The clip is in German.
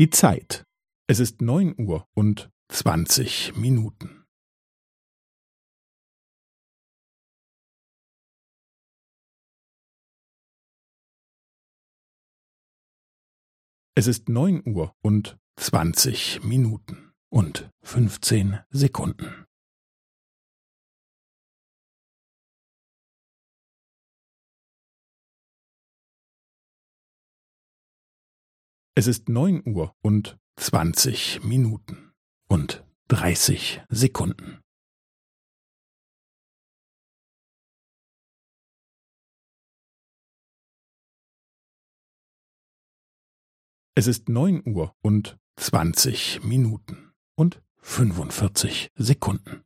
Die Zeit. Es ist neun Uhr und zwanzig Minuten. Es ist neun Uhr und zwanzig Minuten und fünfzehn Sekunden. Es ist neun Uhr und zwanzig Minuten und dreißig Sekunden. Es ist neun Uhr und zwanzig Minuten und fünfundvierzig Sekunden.